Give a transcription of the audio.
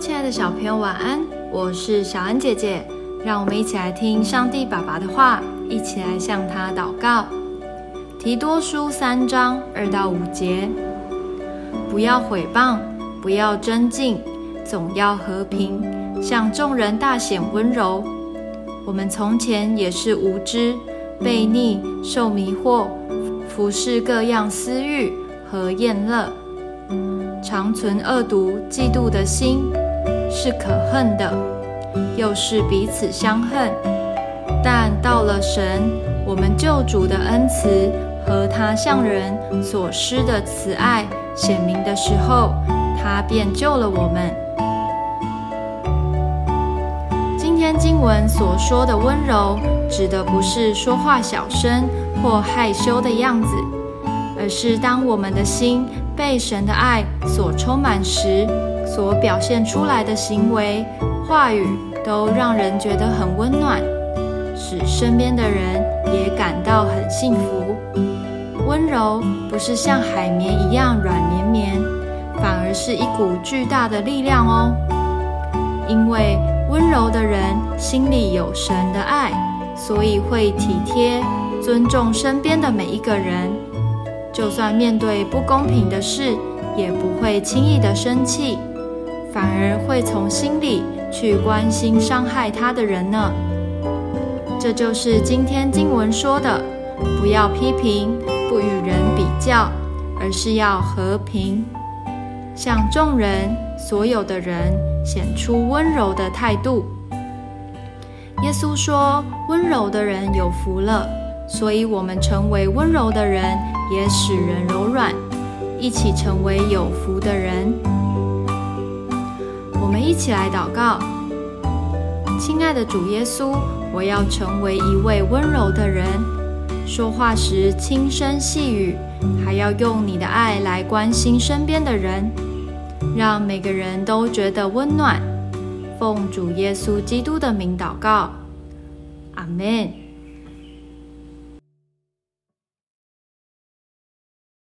亲爱的小朋友，晚安！我是小恩姐姐，让我们一起来听上帝爸爸的话，一起来向他祷告。提多书三章二到五节：不要毁谤，不要争竞，总要和平，向众人大显温柔。我们从前也是无知、悖逆、受迷惑，服侍各样私欲和厌乐。常存恶毒、嫉妒的心，是可恨的，又是彼此相恨。但到了神，我们救主的恩慈和他向人所施的慈爱显明的时候，他便救了我们。今天经文所说的温柔，指的不是说话小声或害羞的样子，而是当我们的心。被神的爱所充满时，所表现出来的行为、话语，都让人觉得很温暖，使身边的人也感到很幸福。温柔不是像海绵一样软绵绵，反而是一股巨大的力量哦。因为温柔的人心里有神的爱，所以会体贴、尊重身边的每一个人。就算面对不公平的事，也不会轻易的生气，反而会从心里去关心伤害他的人呢。这就是今天经文说的：不要批评，不与人比较，而是要和平，向众人、所有的人显出温柔的态度。耶稣说：“温柔的人有福了。”所以，我们成为温柔的人，也使人柔软，一起成为有福的人。我们一起来祷告：亲爱的主耶稣，我要成为一位温柔的人，说话时轻声细语，还要用你的爱来关心身边的人，让每个人都觉得温暖。奉主耶稣基督的名祷告，阿门。